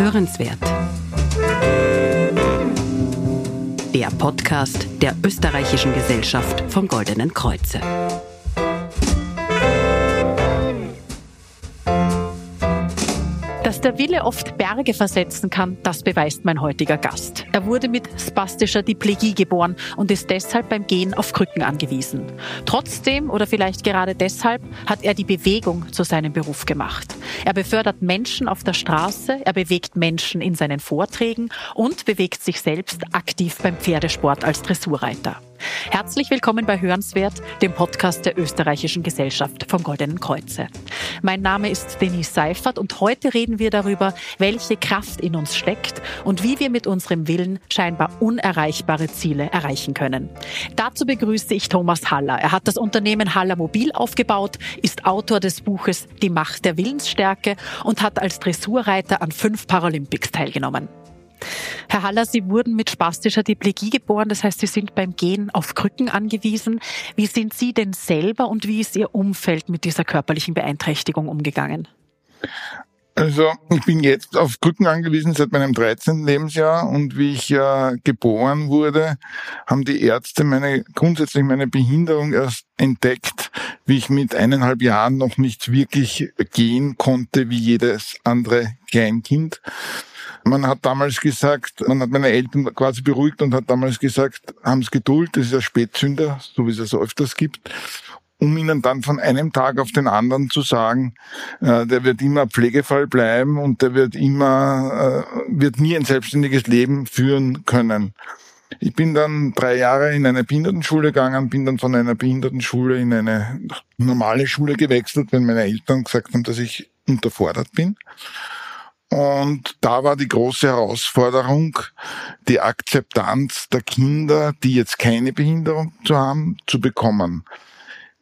Hörenswert. Der Podcast der Österreichischen Gesellschaft vom Goldenen Kreuze. Der Wille oft Berge versetzen kann, das beweist mein heutiger Gast. Er wurde mit spastischer Diplegie geboren und ist deshalb beim Gehen auf Krücken angewiesen. Trotzdem oder vielleicht gerade deshalb hat er die Bewegung zu seinem Beruf gemacht. Er befördert Menschen auf der Straße, er bewegt Menschen in seinen Vorträgen und bewegt sich selbst aktiv beim Pferdesport als Dressurreiter. Herzlich willkommen bei Hörenswert, dem Podcast der Österreichischen Gesellschaft vom Goldenen Kreuze. Mein Name ist Denise Seifert und heute reden wir darüber, welche Kraft in uns steckt und wie wir mit unserem Willen scheinbar unerreichbare Ziele erreichen können. Dazu begrüße ich Thomas Haller. Er hat das Unternehmen Haller Mobil aufgebaut, ist Autor des Buches Die Macht der Willensstärke und hat als Dressurreiter an fünf Paralympics teilgenommen. Herr Haller, Sie wurden mit spastischer Diplegie geboren, das heißt, Sie sind beim Gehen auf Krücken angewiesen. Wie sind Sie denn selber und wie ist Ihr Umfeld mit dieser körperlichen Beeinträchtigung umgegangen? Also ich bin jetzt auf Krücken angewiesen seit meinem 13. Lebensjahr und wie ich äh, geboren wurde, haben die Ärzte meine grundsätzlich meine Behinderung erst entdeckt, wie ich mit eineinhalb Jahren noch nicht wirklich gehen konnte wie jedes andere Kleinkind. Man hat damals gesagt, man hat meine Eltern quasi beruhigt und hat damals gesagt, haben Sie Geduld, das ist ein Spätzünder, so wie es es öfters gibt um ihnen dann von einem Tag auf den anderen zu sagen, äh, der wird immer Pflegefall bleiben und der wird immer, äh, wird nie ein selbstständiges Leben führen können. Ich bin dann drei Jahre in eine Behindertenschule gegangen, bin dann von einer Behindertenschule in eine normale Schule gewechselt, wenn meine Eltern gesagt haben, dass ich unterfordert bin. Und da war die große Herausforderung, die Akzeptanz der Kinder, die jetzt keine Behinderung zu haben, zu bekommen.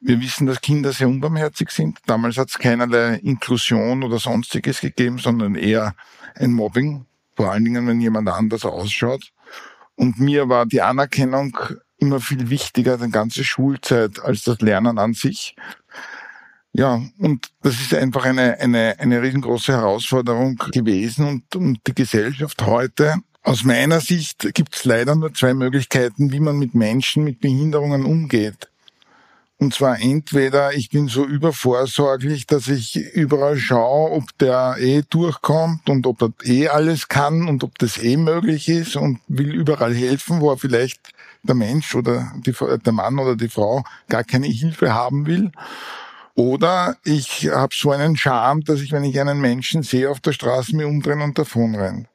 Wir wissen, dass Kinder sehr unbarmherzig sind. Damals hat es keinerlei Inklusion oder sonstiges gegeben, sondern eher ein Mobbing, vor allen Dingen, wenn jemand anders ausschaut. Und mir war die Anerkennung immer viel wichtiger, die ganze Schulzeit, als das Lernen an sich. Ja, und das ist einfach eine, eine, eine riesengroße Herausforderung gewesen und, und die Gesellschaft heute. Aus meiner Sicht gibt es leider nur zwei Möglichkeiten, wie man mit Menschen mit Behinderungen umgeht. Und zwar entweder ich bin so übervorsorglich, dass ich überall schaue, ob der eh durchkommt und ob er eh alles kann und ob das eh möglich ist und will überall helfen, wo er vielleicht der Mensch oder die, der Mann oder die Frau gar keine Hilfe haben will. Oder ich habe so einen Charme, dass ich, wenn ich einen Menschen sehe auf der Straße, mir umdrehen und davonrennen.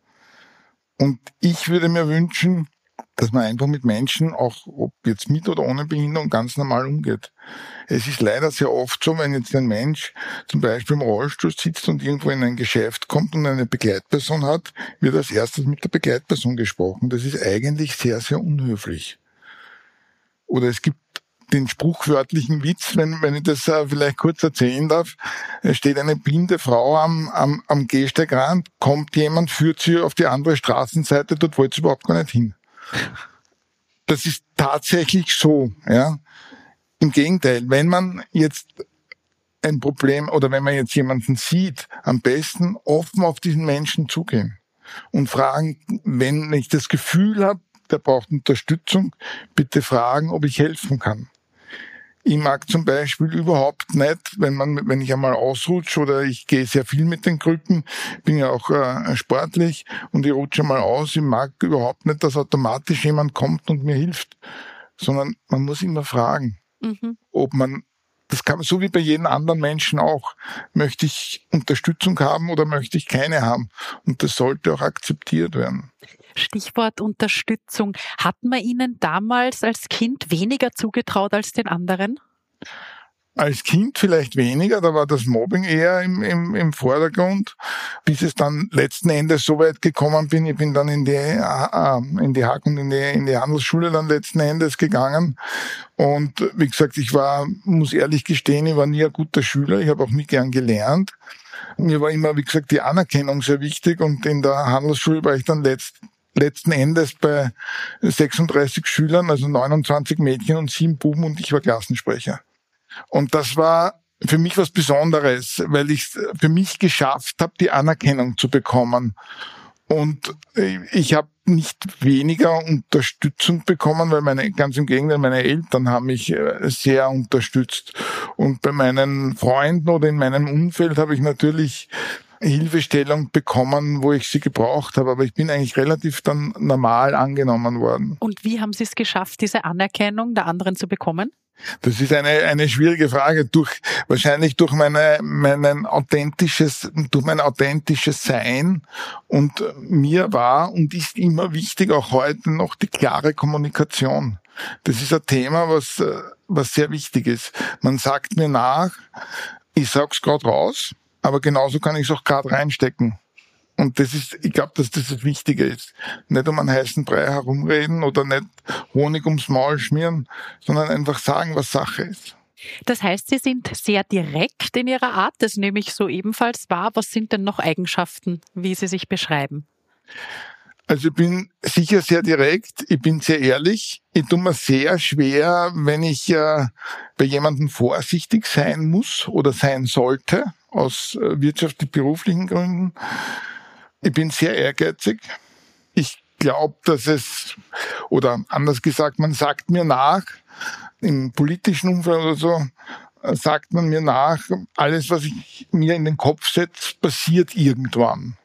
Und ich würde mir wünschen, dass man einfach mit Menschen, auch ob jetzt mit oder ohne Behinderung, ganz normal umgeht. Es ist leider sehr oft so, wenn jetzt ein Mensch zum Beispiel im Rollstuhl sitzt und irgendwo in ein Geschäft kommt und eine Begleitperson hat, wird als erstes mit der Begleitperson gesprochen. Das ist eigentlich sehr, sehr unhöflich. Oder es gibt den spruchwörtlichen Witz, wenn, wenn ich das äh, vielleicht kurz erzählen darf. Es steht eine blinde Frau am, am, am Gehsteigrand, kommt jemand, führt sie auf die andere Straßenseite, dort wollte sie überhaupt gar nicht hin. Das ist tatsächlich so, ja. Im Gegenteil, wenn man jetzt ein Problem oder wenn man jetzt jemanden sieht, am besten offen auf diesen Menschen zugehen und fragen, wenn ich das Gefühl habe, der braucht Unterstützung, bitte fragen, ob ich helfen kann. Ich mag zum Beispiel überhaupt nicht, wenn man, wenn ich einmal ausrutsche oder ich gehe sehr viel mit den Krücken, bin ja auch äh, sportlich und ich rutsche mal aus, ich mag überhaupt nicht, dass automatisch jemand kommt und mir hilft, sondern man muss immer fragen, mhm. ob man das kann so wie bei jedem anderen Menschen auch. Möchte ich Unterstützung haben oder möchte ich keine haben? Und das sollte auch akzeptiert werden. Stichwort Unterstützung. Hat man Ihnen damals als Kind weniger zugetraut als den anderen? Als Kind vielleicht weniger, da war das Mobbing eher im, im, im Vordergrund, bis es dann letzten Endes so weit gekommen bin. Ich bin dann in die, äh, in die Hack und in die, in die Handelsschule dann letzten Endes gegangen. Und wie gesagt, ich war, muss ehrlich gestehen, ich war nie ein guter Schüler. Ich habe auch nie gern gelernt. Mir war immer, wie gesagt, die Anerkennung sehr wichtig und in der Handelsschule war ich dann letzt, letzten Endes bei 36 Schülern, also 29 Mädchen und sieben Buben und ich war Klassensprecher. Und das war für mich was Besonderes, weil ich für mich geschafft habe, die Anerkennung zu bekommen. Und ich habe nicht weniger Unterstützung bekommen, weil meine, ganz im Gegenteil, meine Eltern haben mich äh, sehr unterstützt. Und bei meinen Freunden oder in meinem Umfeld habe ich natürlich Hilfestellung bekommen, wo ich sie gebraucht habe. Aber ich bin eigentlich relativ dann normal angenommen worden. Und wie haben Sie es geschafft, diese Anerkennung der anderen zu bekommen? Das ist eine, eine schwierige Frage. Durch, wahrscheinlich durch meine, meinen authentisches, durch mein authentisches Sein. Und mir war und ist immer wichtig, auch heute noch die klare Kommunikation. Das ist ein Thema, was, was sehr wichtig ist. Man sagt mir nach, ich sag's gerade raus, aber genauso kann ich es auch gerade reinstecken. Und das ist, ich glaube, dass das das Wichtige ist. Nicht um einen heißen Brei herumreden oder nicht Honig ums Maul schmieren, sondern einfach sagen, was Sache ist. Das heißt, Sie sind sehr direkt in Ihrer Art, das nehme ich so ebenfalls wahr. Was sind denn noch Eigenschaften, wie Sie sich beschreiben? Also ich bin sicher sehr direkt, ich bin sehr ehrlich. Ich tue mir sehr schwer, wenn ich äh, bei jemandem vorsichtig sein muss oder sein sollte, aus äh, wirtschaftlich-beruflichen Gründen. Ich bin sehr ehrgeizig. Ich glaube, dass es, oder anders gesagt, man sagt mir nach, im politischen Umfeld oder so, sagt man mir nach, alles, was ich mir in den Kopf setze, passiert irgendwann.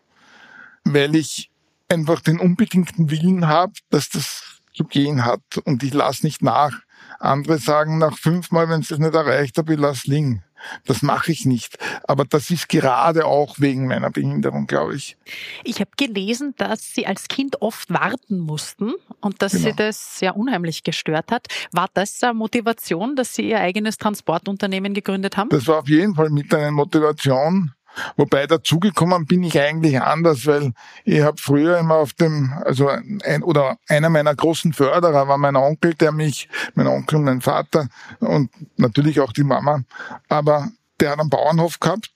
Weil ich einfach den unbedingten Willen habe, dass das zu gehen hat und ich lasse nicht nach. Andere sagen nach fünfmal, wenn sie es nicht erreicht habe, ich lasse liegen. Das mache ich nicht. Aber das ist gerade auch wegen meiner Behinderung, glaube ich. Ich habe gelesen, dass Sie als Kind oft warten mussten und dass genau. Sie das sehr unheimlich gestört hat. War das eine Motivation, dass Sie Ihr eigenes Transportunternehmen gegründet haben? Das war auf jeden Fall mit einer Motivation. Wobei dazugekommen bin ich eigentlich anders, weil ich habe früher immer auf dem, also ein, oder einer meiner großen Förderer war mein Onkel, der mich, mein Onkel und mein Vater und natürlich auch die Mama, aber der hat einen Bauernhof gehabt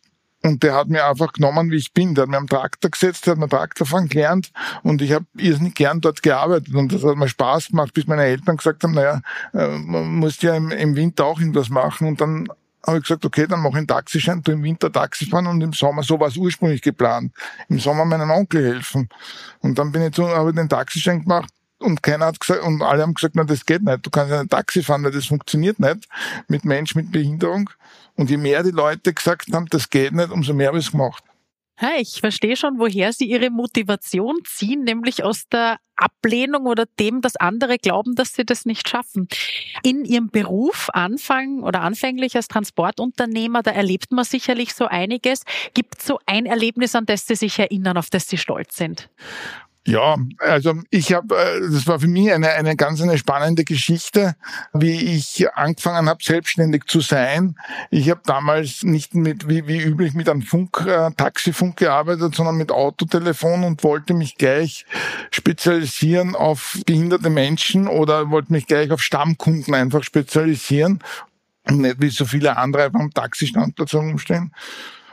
und der hat mir einfach genommen, wie ich bin. Der hat mir am Traktor gesetzt, der hat mir Traktorfahren gelernt und ich habe irrsinnig gern dort gearbeitet und das hat mir Spaß gemacht, bis meine Eltern gesagt haben, naja, äh, man muss ja im, im Winter auch irgendwas machen und dann habe ich gesagt, okay, dann mache ich einen Taxischein, tu im Winter Taxi fahren und im Sommer, so war es ursprünglich geplant, im Sommer meinem Onkel helfen. Und dann bin ich zu, habe ich den Taxischein gemacht und keiner hat gesagt, und alle haben gesagt, na, das geht nicht, du kannst ja ein Taxi fahren, weil das funktioniert nicht mit Mensch mit Behinderung. Und je mehr die Leute gesagt haben, das geht nicht, umso mehr habe ich es gemacht. Ich verstehe schon, woher Sie Ihre Motivation ziehen, nämlich aus der Ablehnung oder dem, dass andere glauben, dass sie das nicht schaffen. In Ihrem Beruf anfangen oder anfänglich als Transportunternehmer, da erlebt man sicherlich so einiges. Gibt es so ein Erlebnis, an das Sie sich erinnern, auf das Sie stolz sind? Ja, also ich habe, äh, das war für mich eine, eine ganz eine spannende Geschichte, wie ich angefangen habe, selbstständig zu sein. Ich habe damals nicht mit wie, wie üblich mit einem Funk, äh, Taxifunk gearbeitet, sondern mit Autotelefon und wollte mich gleich spezialisieren auf behinderte Menschen oder wollte mich gleich auf Stammkunden einfach spezialisieren und nicht wie so viele andere einfach am Taxistandplatz rumstehen.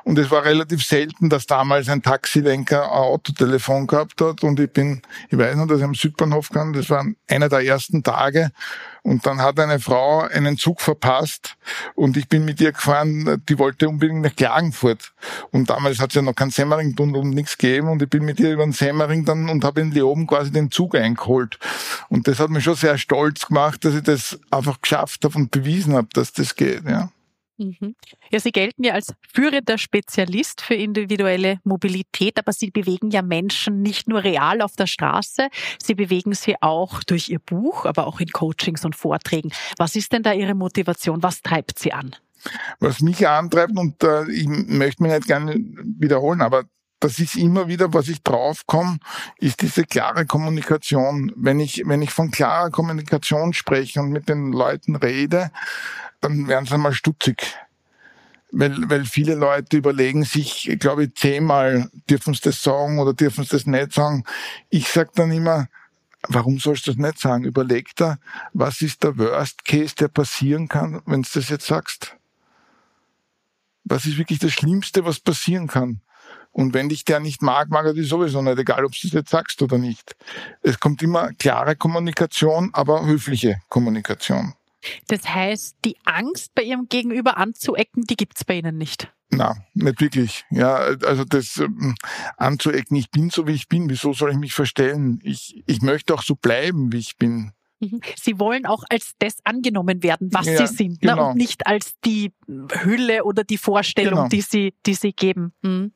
Und es war relativ selten, dass damals ein Taxilenker ein Autotelefon gehabt hat. Und ich bin, ich weiß noch, dass ich am Südbahnhof kam, das war einer der ersten Tage. Und dann hat eine Frau einen Zug verpasst und ich bin mit ihr gefahren, die wollte unbedingt nach Klagenfurt. Und damals hat es ja noch keinen Semmering-Tunnel und nichts gegeben und ich bin mit ihr über den Semmering dann und habe in Leoben quasi den Zug eingeholt. Und das hat mich schon sehr stolz gemacht, dass ich das einfach geschafft habe und bewiesen habe, dass das geht, ja. Mhm. Ja, Sie gelten ja als führender Spezialist für individuelle Mobilität, aber Sie bewegen ja Menschen nicht nur real auf der Straße, Sie bewegen sie auch durch Ihr Buch, aber auch in Coachings und Vorträgen. Was ist denn da Ihre Motivation? Was treibt Sie an? Was mich antreibt, und äh, ich möchte mich nicht gerne wiederholen, aber das ist immer wieder, was ich draufkomme, ist diese klare Kommunikation. Wenn ich, wenn ich von klarer Kommunikation spreche und mit den Leuten rede, dann werden sie einmal stutzig. Weil, weil viele Leute überlegen sich, glaube ich, zehnmal, dürfen sie das sagen oder dürfen sie das nicht sagen. Ich sage dann immer, warum sollst du das nicht sagen? Überleg da, was ist der Worst Case, der passieren kann, wenn du das jetzt sagst? Was ist wirklich das Schlimmste, was passieren kann? Und wenn dich der nicht mag, mag er dich sowieso nicht, egal ob du es jetzt sagst oder nicht. Es kommt immer klare Kommunikation, aber höfliche Kommunikation. Das heißt, die Angst bei Ihrem Gegenüber anzuecken, die gibt's bei Ihnen nicht. Na, nicht wirklich. Ja, also das ähm, anzuecken, ich bin so wie ich bin, wieso soll ich mich verstellen? Ich, ich möchte auch so bleiben, wie ich bin. Mhm. Sie wollen auch als das angenommen werden, was Ja, Sie sind, ne? genau. und nicht als die Hülle oder die Vorstellung, Genau. die Sie, die Sie geben. Mhm.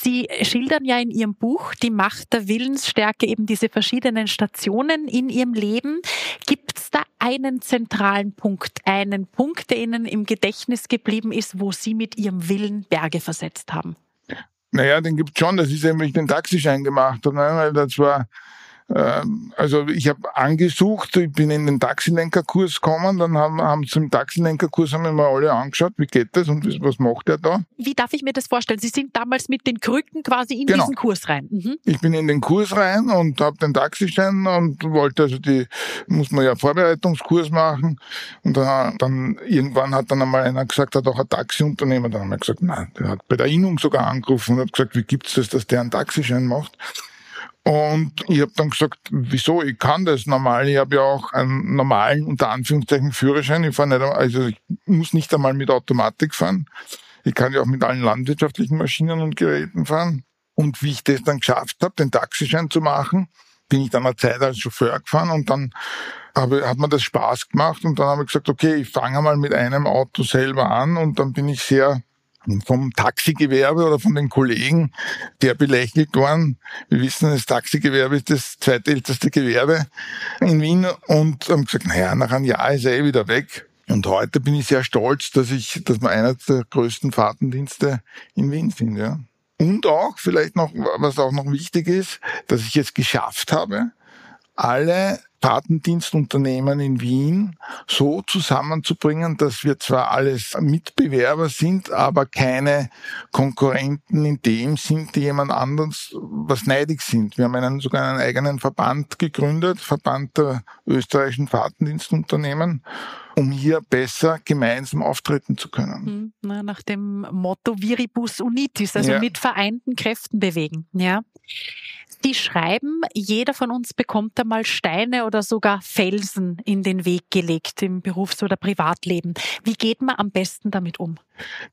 Sie schildern ja in Ihrem Buch die Macht der Willensstärke, eben diese verschiedenen Stationen in Ihrem Leben. Gibt es da einen zentralen Punkt, einen Punkt, der Ihnen im Gedächtnis geblieben ist, wo Sie mit Ihrem Willen Berge versetzt haben? Naja, den gibt's schon. Das ist eben, wie ich den Taxischein gemacht habe. Ne? Weil das war, also ich habe angesucht, ich bin in den Taxilenkerkurs gekommen, dann haben, haben zum Taxilenkerkurs haben wir mal alle angeschaut, wie geht das und was- was macht er da? Wie darf ich mir das vorstellen? Sie sind damals mit den Krücken quasi in Genau. diesen Kurs rein. Mhm. Ich bin in den Kurs rein und habe den Taxischein und wollte also die, muss man ja Vorbereitungskurs machen. Und dann, dann irgendwann hat dann einmal einer gesagt, hat auch ein Taxiunternehmer, dann haben wir gesagt, nein, der hat bei der Innung sogar angerufen und hat gesagt, wie gibt's das, dass der einen Taxischein macht? Und ich habe dann gesagt, wieso, ich kann das normal, ich habe ja auch einen normalen, unter Anführungszeichen, Führerschein. Ich nicht, also ich muss nicht einmal mit Automatik fahren. Ich kann ja auch mit allen landwirtschaftlichen Maschinen und Geräten fahren. Und wie ich das dann geschafft habe, den Taxischein zu machen, bin ich dann eine Zeit als Chauffeur gefahren und dann habe, hat mir das Spaß gemacht und dann habe ich gesagt, okay, ich fange mal mit einem Auto selber an und dann bin ich sehr vom Taxigewerbe oder von den Kollegen der belächelt worden. Wir wissen, das Taxigewerbe ist das zweitälteste Gewerbe in Wien und haben gesagt, naja, nach einem Jahr ist er eh wieder weg. Und heute bin ich sehr stolz, dass ich, dass wir einer der größten Fahrtendienste in Wien sind, ja. Und auch, vielleicht noch, was auch noch wichtig ist, dass ich es geschafft habe, alle Fahrtendienstunternehmen in Wien so zusammenzubringen, dass wir zwar alles Mitbewerber sind, aber keine Konkurrenten in dem sind, die jemand anderes was neidig sind. Wir haben einen, sogar einen eigenen Verband gegründet, Verband der österreichischen Fahrtendienstunternehmen, um hier besser gemeinsam auftreten zu können. Hm, Na, nach dem Motto Viribus Unitis, also Ja. mit vereinten Kräften bewegen. Ja. Die schreiben, jeder von uns bekommt einmal Steine oder sogar Felsen in den Weg gelegt im Berufs- oder Privatleben. Wie geht man am besten damit um?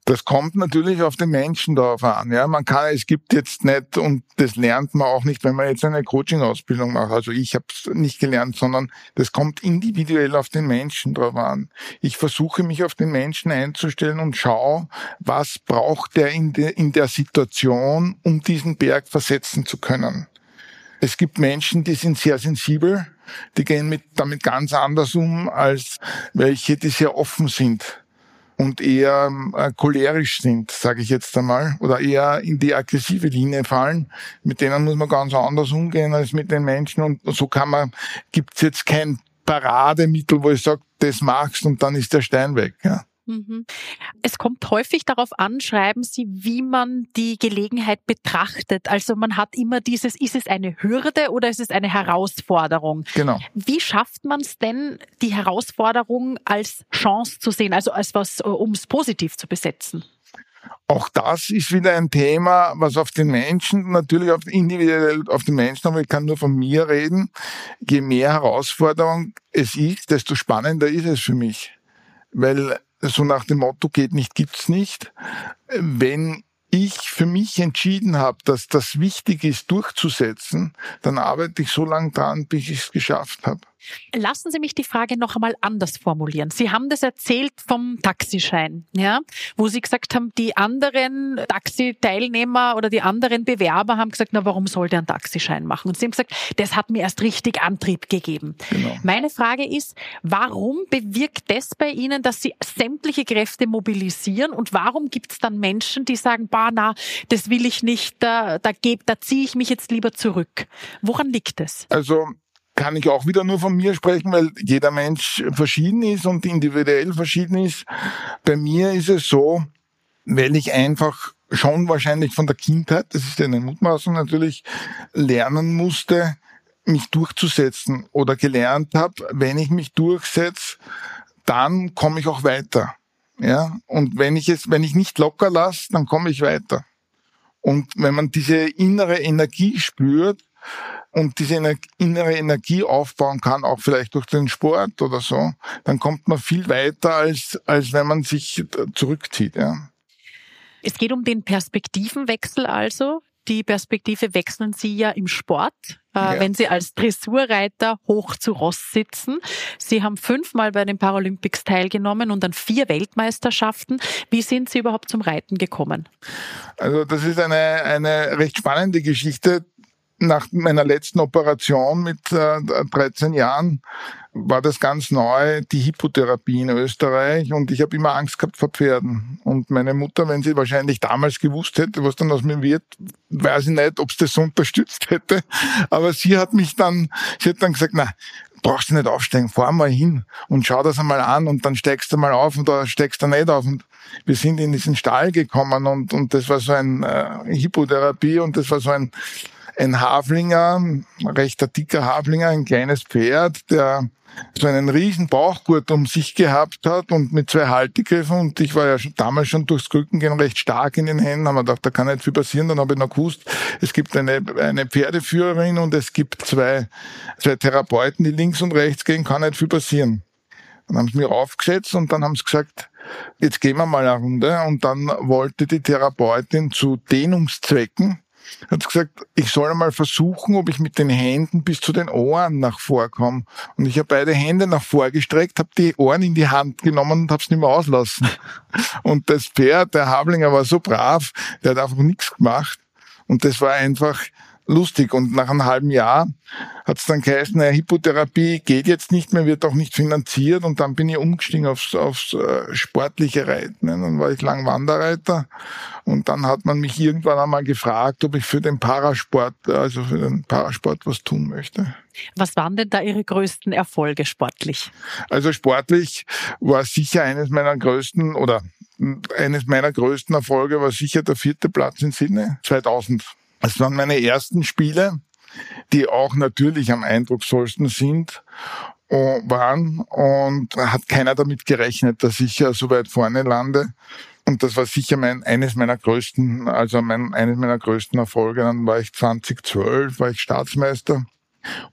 Das kommt natürlich auf den Menschen darauf an. Ja, man kann, es gibt jetzt nicht, und das lernt man auch nicht, wenn man jetzt eine Coaching-Ausbildung macht. Also ich habe es nicht gelernt, sondern das kommt individuell auf den Menschen drauf an. Ich versuche mich auf den Menschen einzustellen und schaue, was braucht er in der, in der Situation, um diesen Berg versetzen zu können. Es gibt Menschen, die sind sehr sensibel, die gehen mit, damit ganz anders um als welche, die sehr offen sind und eher äh, cholerisch sind, sage ich jetzt einmal, oder eher in die aggressive Linie fallen. Mit denen muss man ganz anders umgehen als mit den Menschen. Und so kann man, gibt's jetzt kein Parademittel, wo ich sage, das machst und dann ist der Stein weg. Ja. Mhm. Es kommt häufig darauf an, schreiben Sie, wie man die Gelegenheit betrachtet. Also man hat immer dieses, ist es eine Hürde oder ist es eine Herausforderung? Genau. Wie schafft man es denn, die Herausforderung als Chance zu sehen, also als was, um es positiv zu besetzen? Auch das ist wieder ein Thema, was auf den Menschen, natürlich auf individuell auf den Menschen, aber ich kann nur von mir reden. Je mehr Herausforderung es ist, desto spannender ist es für mich. Weil so nach dem Motto geht nicht, gibt's nicht. Wenn ich für mich entschieden habe, dass das wichtig ist durchzusetzen, dann arbeite ich so lange dran, bis ich es geschafft habe. Lassen Sie mich die Frage noch einmal anders formulieren. Sie haben das erzählt vom Taxischein, ja, wo Sie gesagt haben, die anderen Taxiteilnehmer oder die anderen Bewerber haben gesagt, na, warum soll der einen Taxischein machen? Und Sie haben gesagt, das hat mir erst richtig Antrieb gegeben. Genau. Meine Frage ist, warum bewirkt das bei Ihnen, dass Sie sämtliche Kräfte mobilisieren und warum gibt es dann Menschen, die sagen, bah, na, das will ich nicht, da, da, geb, da ziehe ich mich jetzt lieber zurück. Woran liegt es? Also kann ich auch wieder nur von mir sprechen, weil jeder Mensch verschieden ist und individuell verschieden ist. Bei mir ist es so, weil ich einfach schon wahrscheinlich von der Kindheit, das ist eine Mutmaßung natürlich, lernen musste, mich durchzusetzen oder gelernt habe, wenn ich mich durchsetze, dann komme ich auch weiter. Ja, und wenn ich es, wenn ich nicht locker lasse, dann komme ich weiter. Und wenn man diese innere Energie spürt, und diese innere Energie aufbauen kann, auch vielleicht durch den Sport oder so, dann kommt man viel weiter, als, als wenn man sich zurückzieht. Ja. Es geht um den Perspektivenwechsel also. Die Perspektive wechseln Sie ja im Sport, äh, ja. wenn Sie als Dressurreiter hoch zu Ross sitzen. Sie haben fünfmal bei den Paralympics teilgenommen und an vier Weltmeisterschaften. Wie sind Sie überhaupt zum Reiten gekommen? Also das ist eine, eine recht spannende Geschichte nach meiner letzten Operation mit äh, 13 Jahren war das ganz neu, die Hippotherapie in Österreich und ich habe immer Angst gehabt vor Pferden. Und meine Mutter, wenn sie wahrscheinlich damals gewusst hätte, was dann aus mir wird, weiß ich nicht, ob sie das so unterstützt hätte. Aber sie hat mich dann, sie hat dann gesagt, na, brauchst du nicht aufsteigen, fahr mal hin und schau das einmal an und dann steigst du mal auf und da steigst du nicht auf. Und wir sind in diesen Stall gekommen und, und das war so ein äh, Hippotherapie und das war so ein ein Haflinger, rechter dicker Haflinger, ein kleines Pferd, der so einen riesen Bauchgurt um sich gehabt hat und mit zwei Haltegriffen und ich war ja schon, damals schon durchs Krückengehen recht stark in den Händen, haben wir gedacht, da kann nicht viel passieren, dann habe ich noch gewusst, es gibt eine, eine Pferdeführerin und es gibt zwei, zwei Therapeuten, die links und rechts gehen, kann nicht viel passieren. Dann haben sie mir aufgesetzt und dann haben sie gesagt, jetzt gehen wir mal eine Runde und dann wollte die Therapeutin zu Dehnungszwecken hat gesagt, ich soll einmal versuchen, ob ich mit den Händen bis zu den Ohren nach vorkomme. Und ich habe beide Hände nach vorgestreckt, habe die Ohren in die Hand genommen und habe es nicht mehr auslassen. Und das Pferd, der Hablinger, war so brav, der hat einfach nichts gemacht. Und das war einfach lustig. Und nach einem halben Jahr hat es dann geheißen, naja, Hypotherapie geht jetzt nicht mehr, wird auch nicht finanziert. Und dann bin ich umgestiegen aufs, aufs äh, sportliche Reiten. Dann war ich lang Wanderreiter. Und dann hat man mich irgendwann einmal gefragt, ob ich für den Parasport, also für den Parasport was tun möchte. Was waren denn da Ihre größten Erfolge sportlich? Also sportlich war sicher eines meiner größten oder eines meiner größten Erfolge war sicher der vierte Platz in Sydney 2000. Es waren meine ersten Spiele, die auch natürlich am eindrucksvollsten sind äh, waren und hat keiner damit gerechnet, dass ich ja so weit vorne lande. Und das war sicher mein, eines meiner größten, also mein, eines meiner größten Erfolge. Dann war ich 2012, war ich Staatsmeister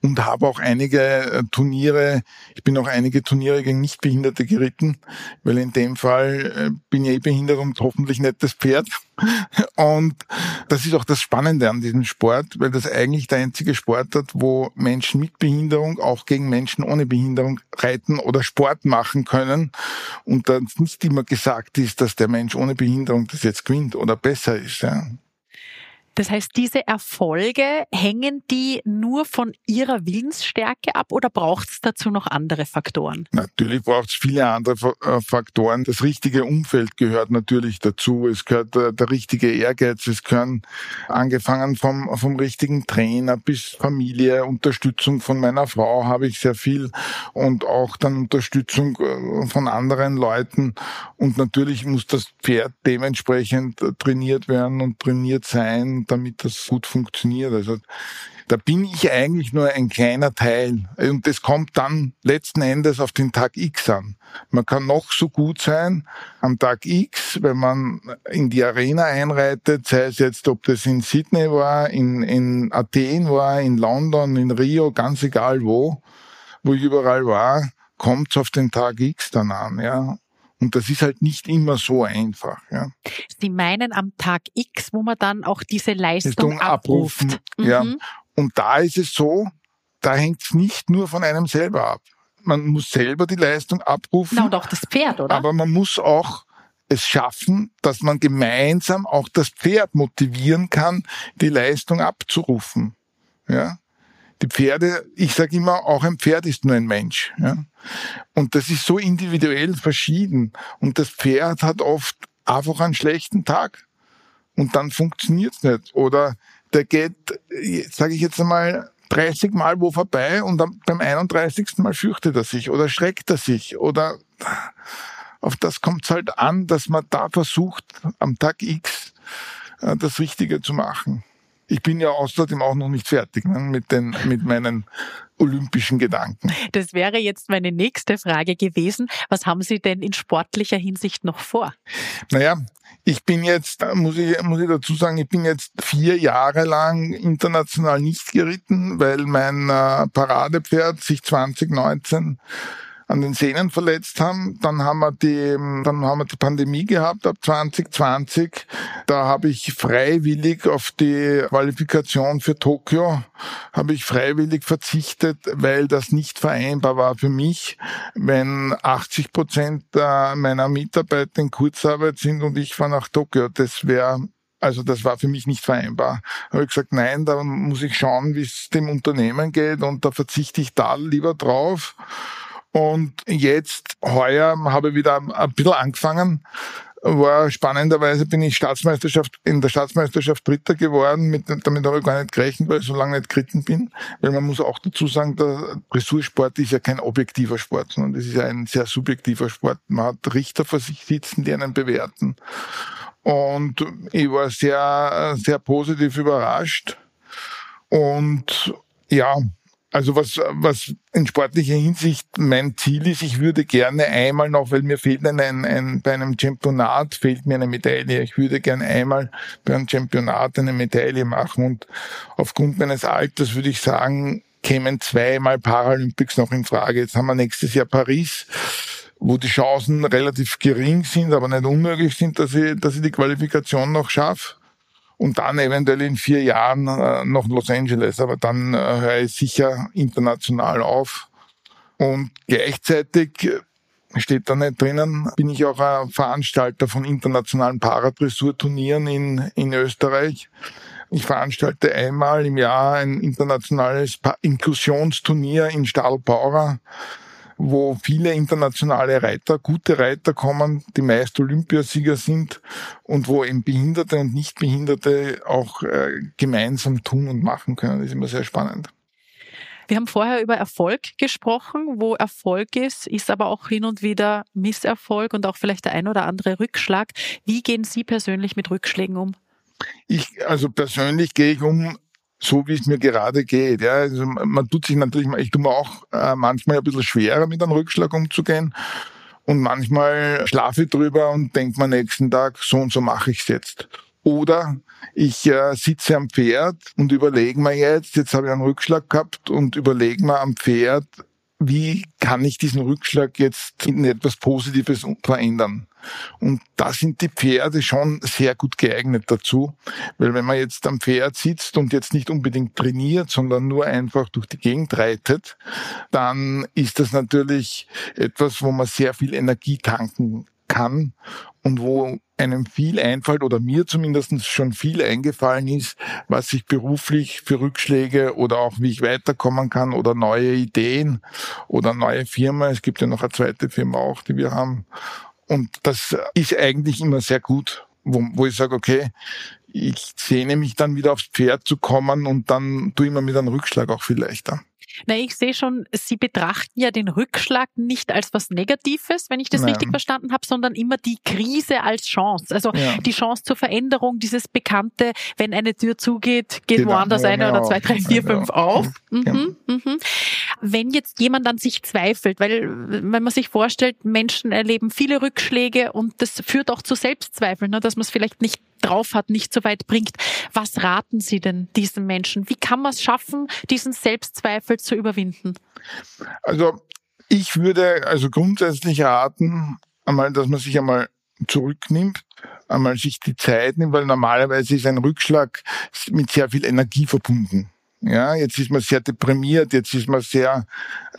und habe auch einige äh, Turniere, ich bin auch einige Turniere gegen Nichtbehinderte geritten, weil in dem Fall äh, bin ich eh behindert und hoffentlich nicht das Pferd. Und das ist auch das Spannende an diesem Sport, weil das eigentlich der einzige Sport hat, wo Menschen mit Behinderung auch gegen Menschen ohne Behinderung reiten oder Sport machen können und dann nicht immer gesagt ist, dass der Mensch ohne Behinderung das jetzt gewinnt oder besser ist. Ja. Das heißt, diese Erfolge, hängen die nur von Ihrer Willensstärke ab oder braucht es dazu noch andere Faktoren? Natürlich braucht es viele andere äh, Faktoren. Das richtige Umfeld gehört natürlich dazu. Es gehört der, der richtige Ehrgeiz. Es gehören angefangen vom, vom richtigen Trainer bis Familie, Unterstützung von meiner Frau habe ich sehr viel und auch dann Unterstützung äh, von anderen Leuten. Und natürlich muss das Pferd dementsprechend trainiert werden und trainiert sein damit das gut funktioniert. Also da bin ich eigentlich nur ein kleiner Teil. Und das kommt dann letzten Endes auf den Tag X an. Man kann noch so gut sein am Tag X, wenn man in die Arena einreitet, sei es jetzt, ob das in Sydney war, in, in Athen war, in London, in Rio, ganz egal wo, wo ich überall war, kommt es auf den Tag X dann an, ja. Und das ist halt nicht immer so einfach. Ja. Sie meinen am Tag X, wo man dann auch diese Leistung, Leistung abruft. Abrufen, mhm. Ja. Und da ist es so, da hängt es nicht nur von einem selber ab. Man muss selber die Leistung abrufen. Na, und auch das Pferd, oder? Aber man muss auch es schaffen, dass man gemeinsam auch das Pferd motivieren kann, die Leistung abzurufen. Ja. Die Pferde, ich sage immer, auch ein Pferd ist nur ein Mensch. Ja? Und das ist so individuell verschieden. Und das Pferd hat oft einfach einen schlechten Tag. Und dann funktioniert's nicht. Oder der geht, sage ich jetzt einmal, 30 Mal wo vorbei und dann beim 31. Mal fürchtet er sich oder schreckt er sich oder auf das kommt's halt an, dass man da versucht, am Tag X äh, das Richtige zu machen ich bin ja außerdem auch noch nicht fertig ne, mit, den, mit meinen olympischen Gedanken. Das wäre jetzt meine nächste Frage gewesen. Was haben Sie denn in sportlicher Hinsicht noch vor? Naja, ich bin jetzt, muss ich, muss ich dazu sagen, ich bin jetzt vier Jahre lang international nicht geritten, weil mein äh, Paradepferd sich 2019 an den Sehnen verletzt haben. Dann haben wir die, dann haben wir die Pandemie gehabt ab 2020. Da habe ich freiwillig auf die Qualifikation für Tokio, habe ich freiwillig verzichtet, weil das nicht vereinbar war für mich, wenn 80 Prozent meiner Mitarbeiter in Kurzarbeit sind und ich fahre nach Tokio. Das wäre also das war für mich nicht vereinbar. Da habe ich gesagt, nein, da muss ich schauen, wie es dem Unternehmen geht und da verzichte ich da lieber drauf. Und jetzt, heuer, habe ich wieder ein bisschen angefangen. War spannenderweise bin ich Staatsmeisterschaft, in der Staatsmeisterschaft Dritter geworden. Mit, damit habe ich gar nicht gerechnet, weil ich so lange nicht geritten bin. Weil man muss auch dazu sagen, der Dressursport ist ja kein objektiver Sport, sondern das ist ja ein sehr subjektiver Sport. Man hat Richter vor sich sitzen, die einen bewerten. Und ich war sehr, sehr positiv überrascht. Und ja, also was, was in sportlicher Hinsicht mein Ziel ist, ich würde gerne einmal noch, weil mir fehlt ein, ein, ein bei einem Championat fehlt mir eine Medaille. Ich würde gerne einmal bei einem Championat eine Medaille machen und aufgrund meines Alters würde ich sagen, kämen zweimal Paralympics noch in Frage. Jetzt haben wir nächstes Jahr Paris wo die Chancen relativ gering sind, aber nicht unmöglich sind, dass ich, dass ich die Qualifikation noch schaffe und dann eventuell in vier Jahren äh, noch Los Angeles. Aber dann äh, höre ich sicher international auf. Und gleichzeitig äh, steht da nicht drinnen, bin ich auch ein Veranstalter von internationalen Paradressurturnieren in, in Österreich. Ich veranstalte einmal im Jahr ein internationales Inklusionsturnier in Stahlbauer wo viele internationale Reiter, gute Reiter kommen, die meist Olympiasieger sind und wo eben Behinderte und Nichtbehinderte auch äh, gemeinsam tun und machen können. Das ist immer sehr spannend. Wir haben vorher über Erfolg gesprochen. Wo Erfolg ist, ist aber auch hin und wieder Misserfolg und auch vielleicht der ein oder andere Rückschlag. Wie gehen Sie persönlich mit Rückschlägen um? Ich, also persönlich gehe ich um so wie es mir gerade geht. Ja, also man tut sich natürlich, ich tue mir auch äh, manchmal ein bisschen schwerer, mit einem Rückschlag umzugehen. Und manchmal schlafe ich drüber und denke mir nächsten Tag, so und so mache ich es jetzt. Oder ich äh, sitze am Pferd und überlege mir jetzt, jetzt habe ich einen Rückschlag gehabt und überlege mir am Pferd, wie kann ich diesen Rückschlag jetzt in etwas Positives verändern? Und da sind die Pferde schon sehr gut geeignet dazu, weil wenn man jetzt am Pferd sitzt und jetzt nicht unbedingt trainiert, sondern nur einfach durch die Gegend reitet, dann ist das natürlich etwas, wo man sehr viel Energie tanken kann und wo einem viel einfällt oder mir zumindest schon viel eingefallen ist, was ich beruflich für Rückschläge oder auch wie ich weiterkommen kann oder neue Ideen oder neue Firma. Es gibt ja noch eine zweite Firma auch, die wir haben. Und das ist eigentlich immer sehr gut, wo, wo ich sage, okay, ich sehne mich dann wieder aufs Pferd zu kommen und dann tue ich mir mit einem Rückschlag auch viel leichter. Na, ich sehe schon, Sie betrachten ja den Rückschlag nicht als was Negatives, wenn ich das Nein. richtig verstanden habe, sondern immer die Krise als Chance. Also ja. die Chance zur Veränderung, dieses bekannte, wenn eine Tür zugeht, geht, geht woanders eine oder zwei, drei, vier, fünf auf. Mhm, ja. mhm. Wenn jetzt jemand an sich zweifelt, weil wenn man sich vorstellt, Menschen erleben viele Rückschläge und das führt auch zu Selbstzweifeln, ne, dass man es vielleicht nicht drauf hat, nicht so weit bringt. Was raten Sie denn diesen Menschen? Wie kann man es schaffen, diesen Selbstzweifel zu überwinden? Also ich würde also grundsätzlich raten, einmal, dass man sich einmal zurücknimmt, einmal sich die Zeit nimmt, weil normalerweise ist ein Rückschlag mit sehr viel Energie verbunden. Ja, jetzt ist man sehr deprimiert, jetzt ist man sehr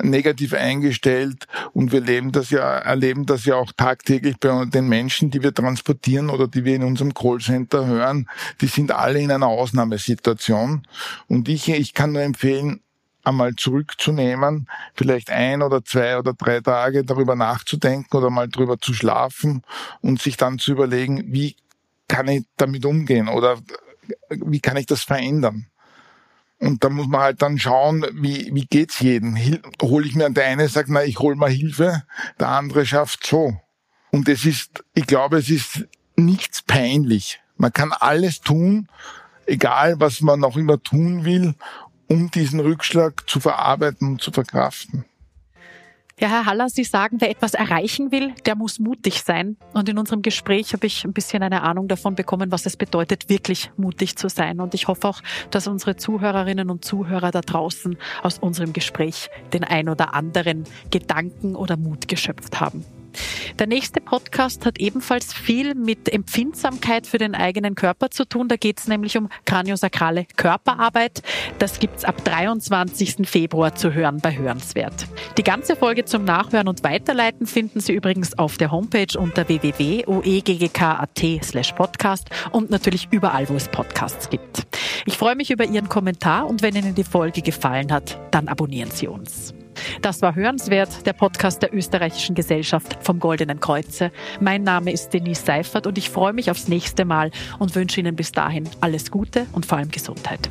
negativ eingestellt und wir leben das ja, erleben das ja auch tagtäglich bei den Menschen, die wir transportieren oder die wir in unserem Callcenter hören. Die sind alle in einer Ausnahmesituation. Und ich, ich kann nur empfehlen, einmal zurückzunehmen, vielleicht ein oder zwei oder drei Tage darüber nachzudenken oder mal drüber zu schlafen und sich dann zu überlegen, wie kann ich damit umgehen oder wie kann ich das verändern? Und da muss man halt dann schauen, wie, wie geht's jedem? Hole ich mir, der eine sagt, na, ich hol mal Hilfe, der andere schafft so. Und es ist, ich glaube, es ist nichts peinlich. Man kann alles tun, egal was man noch immer tun will, um diesen Rückschlag zu verarbeiten und zu verkraften. Ja, Herr Haller, Sie sagen, wer etwas erreichen will, der muss mutig sein. Und in unserem Gespräch habe ich ein bisschen eine Ahnung davon bekommen, was es bedeutet, wirklich mutig zu sein. Und ich hoffe auch, dass unsere Zuhörerinnen und Zuhörer da draußen aus unserem Gespräch den ein oder anderen Gedanken oder Mut geschöpft haben. Der nächste Podcast hat ebenfalls viel mit Empfindsamkeit für den eigenen Körper zu tun. Da geht es nämlich um kraniosakrale Körperarbeit. Das gibt's ab 23. Februar zu hören bei Hörenswert. Die ganze Folge zum Nachhören und Weiterleiten finden Sie übrigens auf der Homepage unter www.oeggk.at slash podcast und natürlich überall, wo es Podcasts gibt. Ich freue mich über Ihren Kommentar und wenn Ihnen die Folge gefallen hat, dann abonnieren Sie uns. Das war Hörenswert, der Podcast der österreichischen Gesellschaft vom Goldenen Kreuze. Mein Name ist Denise Seifert und ich freue mich aufs nächste Mal und wünsche Ihnen bis dahin alles Gute und vor allem Gesundheit.